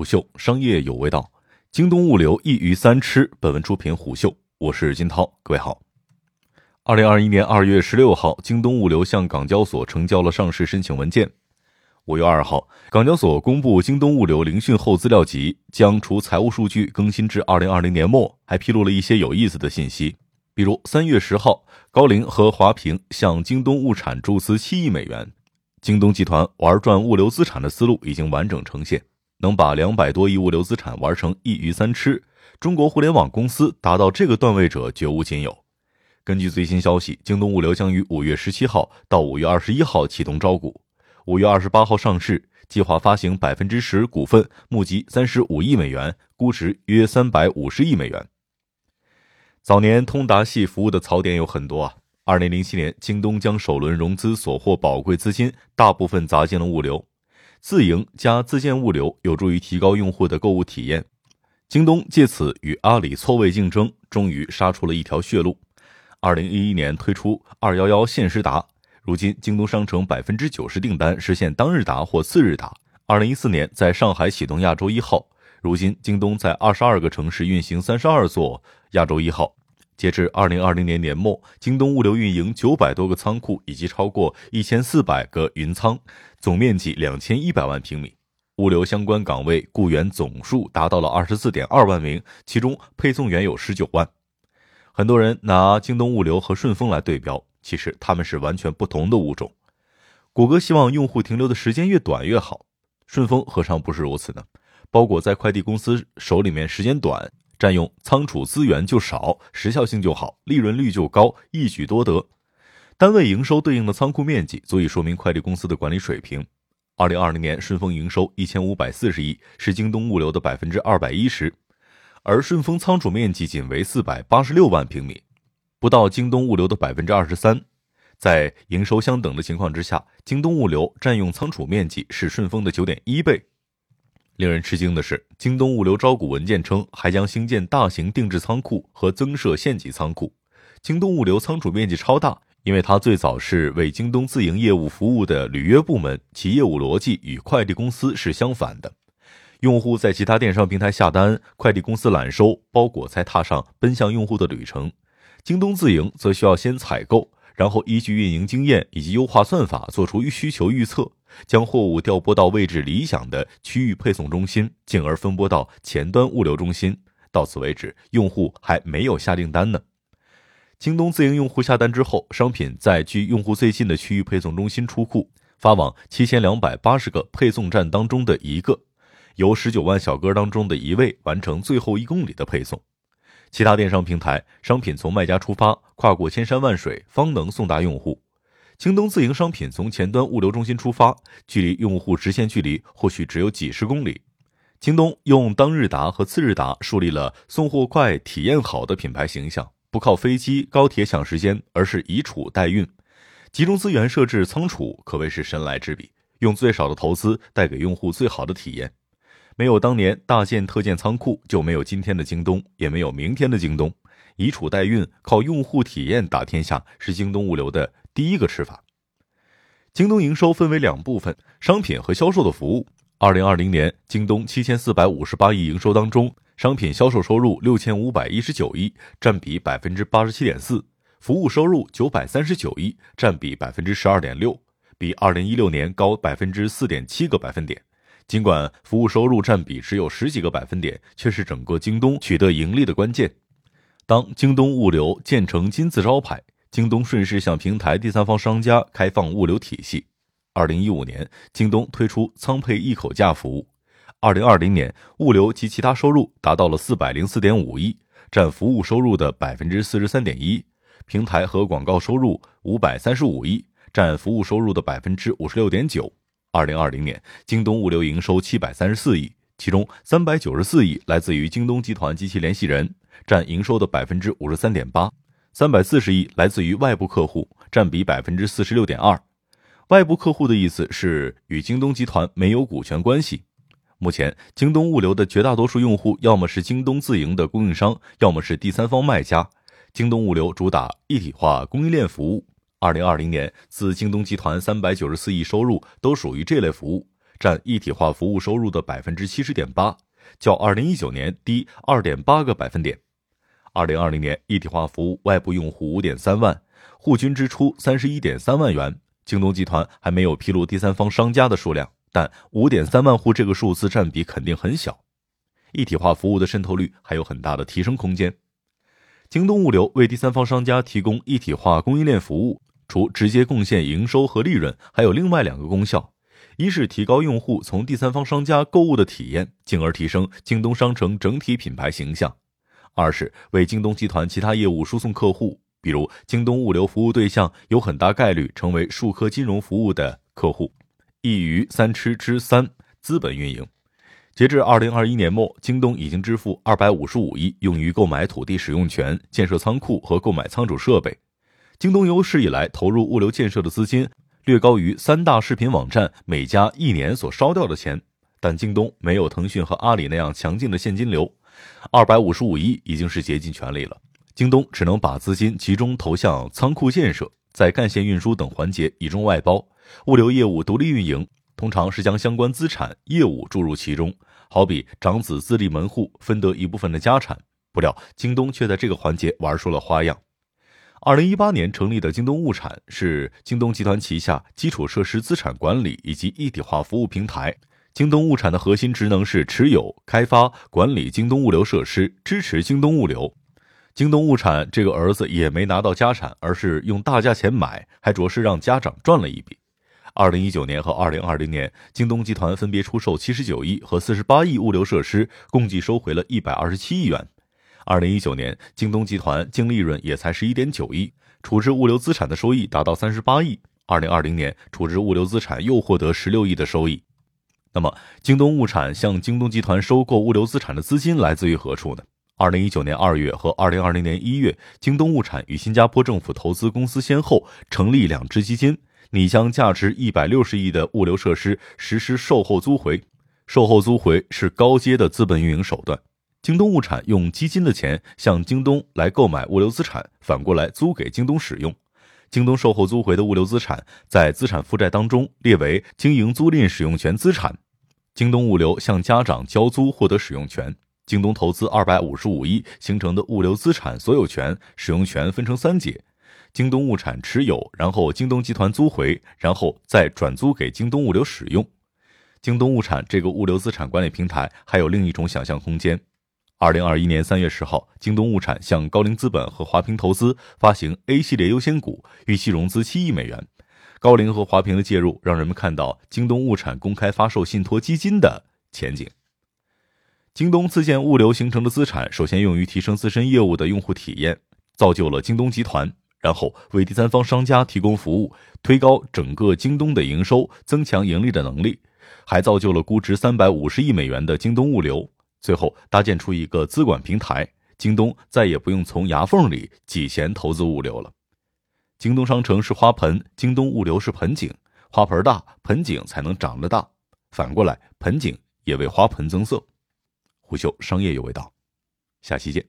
虎嗅商业有味道，京东物流一鱼三吃。本文出品虎嗅，我是金涛，各位好。二零二一年二月十六号，京东物流向港交所成交了上市申请文件。五月二号，港交所公布京东物流聆讯后资料集，将除财务数据更新至二零二零年末，还披露了一些有意思的信息，比如三月十号，高瓴和华平向京东物产注资七亿美元。京东集团玩转物流资产的思路已经完整呈现，能把两百多亿物流资产玩成一鱼三吃，中国互联网公司达到这个段位者绝无仅有。根据最新消息，京东物流将于五月十七号到五月二十一号启动招股，五月二十八号上市，计划发行百分之十股份，募集三十五亿美元，估值约三百五十亿美元。早年通达系服务的槽点有很多啊。二零零七年，京东将首轮融资所获宝贵资金大部分砸进了物流，自营加自建物流有助于提高用户的购物体验。京东借此与阿里错位竞争，终于杀出了一条血路。二零一一年推出二幺幺限时达，如今京东商城百分之九十订单实现当日达或次日达。二零一四年在上海启动亚洲一号，如今京东在二十二个城市运行三十二座亚洲一号。截至二零二零年年末，京东物流运营九百多个仓库以及超过一千四百个云仓，总面积两千一百万平米。物流相关岗位雇员总数达到了二十四点二万名，其中配送员有十九万。很多人拿京东物流和顺丰来对标，其实他们是完全不同的物种。谷歌希望用户停留的时间越短越好，顺丰何尝不是如此呢？包裹在快递公司手里面时间短。占用仓储资源就少，时效性就好，利润率就高，一举多得。单位营收对应的仓库面积足以说明快递公司的管理水平。二零二零年，顺丰营收一千五百四十亿，是京东物流的百分之二百一十，而顺丰仓储面积仅为四百八十六万平米，不到京东物流的百分之二十三。在营收相等的情况之下，京东物流占用仓储面积是顺丰的九点一倍。令人吃惊的是，京东物流招股文件称，还将兴建大型定制仓库和增设县级仓库。京东物流仓储面积超大，因为它最早是为京东自营业务服务的履约部门，其业务逻辑与快递公司是相反的。用户在其他电商平台下单，快递公司揽收，包裹才踏上奔向用户的旅程。京东自营则需要先采购。然后依据运营经验以及优化算法，做出需求预测，将货物调拨到位置理想的区域配送中心，进而分拨到前端物流中心。到此为止，用户还没有下订单呢。京东自营用户下单之后，商品在距用户最近的区域配送中心出库，发往七千两百八十个配送站当中的一个，由十九万小哥当中的一位完成最后一公里的配送。其他电商平台商品从卖家出发，跨过千山万水方能送达用户。京东自营商品从前端物流中心出发，距离用户直线距离或许只有几十公里。京东用当日达和次日达树立了送货快、体验好的品牌形象，不靠飞机、高铁抢时间，而是以储代运，集中资源设置仓储，可谓是神来之笔，用最少的投资带给用户最好的体验。没有当年大建特建仓库，就没有今天的京东，也没有明天的京东。以储代运，靠用户体验打天下，是京东物流的第一个吃法。京东营收分为两部分：商品和销售的服务。二零二零年，京东七千四百五十八亿营收当中，商品销售收入六千五百一十九亿，占比百分之八十七点四；服务收入九百三十九亿，占比百分之十二点六，比二零一六年高百分之四点七个百分点。尽管服务收入占比只有十几个百分点，却是整个京东取得盈利的关键。当京东物流建成金字招牌，京东顺势向平台第三方商家开放物流体系。二零一五年，京东推出仓配一口价服务。二零二零年，物流及其他收入达到了四百零四点五亿，占服务收入的百分之四十三点一。平台和广告收入五百三十五亿，占服务收入的百分之五十六点九。二零二零年，京东物流营收七百三十四亿，其中三百九十四亿来自于京东集团及其联系人，占营收的百分之五十三点八；三百四十亿来自于外部客户，占比百分之四十六点二。外部客户的意思是与京东集团没有股权关系。目前，京东物流的绝大多数用户要么是京东自营的供应商，要么是第三方卖家。京东物流主打一体化供应链服务。二零二零年，自京东集团三百九十四亿收入都属于这类服务，占一体化服务收入的百分之七十点八，较二零一九年低二点八个百分点。二零二零年，一体化服务外部用户五点三万，户均支出三十一点三万元。京东集团还没有披露第三方商家的数量，但五点三万户这个数字占比肯定很小。一体化服务的渗透率还有很大的提升空间。京东物流为第三方商家提供一体化供应链服务，除直接贡献营收和利润，还有另外两个功效：一是提高用户从第三方商家购物的体验，进而提升京东商城整体品牌形象。二是为京东集团其他业务输送客户，比如京东物流服务对象有很大概率成为数科金融服务的客户。一鱼三吃之三资本运营，截至二零二一年末，京东已经支付二百五十五亿用于购买土地使用权、建设仓库和购买仓储设备。京东有史以来投入物流建设的资金略高于三大视频网站每家一年所烧掉的钱，但京东没有腾讯和阿里那样强劲的现金流。二百五十五亿已经是竭尽全力了，京东只能把资金集中投向仓库建设，在干线运输等环节以重外包，物流业务独立运营，通常是将相关资产业务注入其中，好比长子自立门户分得一部分的家产。不料京东却在这个环节玩出了花样。二零一八年成立的京东物产是京东集团旗下基础设施资产管理以及一体化服务平台。京东物产的核心职能是持有、开发、管理京东物流设施，支持京东物流。京东物产这个儿子也没拿到家产，而是用大价钱买，还着实让家长赚了一笔。二零一九年和二零二零年，京东集团分别出售七十九亿和四十八亿物流设施，共计收回了一百二十七亿元。二零一九年，京东集团净利润也才十一点九亿，处置物流资产的收益达到三十八亿。二零二零年，处置物流资产又获得十六亿的收益。那么，京东物产向京东集团收购物流资产的资金来自于何处呢？二零一九年二月和二零二零年一月，京东物产与新加坡政府投资公司先后成立两支基金，拟将价值一百六十亿的物流设施实施售后租回。售后租回是高阶的资本运营手段。京东物产用基金的钱向京东来购买物流资产，反过来租给京东使用。京东售后租回的物流资产在资产负债当中列为经营租赁使用权资产。京东物流向家长交租获得使用权。京东投资二百五十五亿形成的物流资产所有权使用权分成三节：京东物产持有，然后京东集团租回，然后再转租给京东物流使用。京东物产这个物流资产管理平台还有另一种想象空间。二零二一年三月十号，京东物产向高瓴资本和华平投资发行 A 系列优先股，预期融资七亿美元。高瓴和华平的介入，让人们看到京东物产公开发售信托基金的前景。京东自建物流形成的资产，首先用于提升自身业务的用户体验，造就了京东集团；然后为第三方商家提供服务，推高整个京东的营收，增强盈利的能力，还造就了估值三百五十亿美元的京东物流。最后搭建出一个资管平台，京东再也不用从牙缝里挤钱投资物流了。京东商城是花盆，京东物流是盆景，花盆大，盆景才能长得大。反过来，盆景也为花盆增色。胡秀商业有味道，下期见。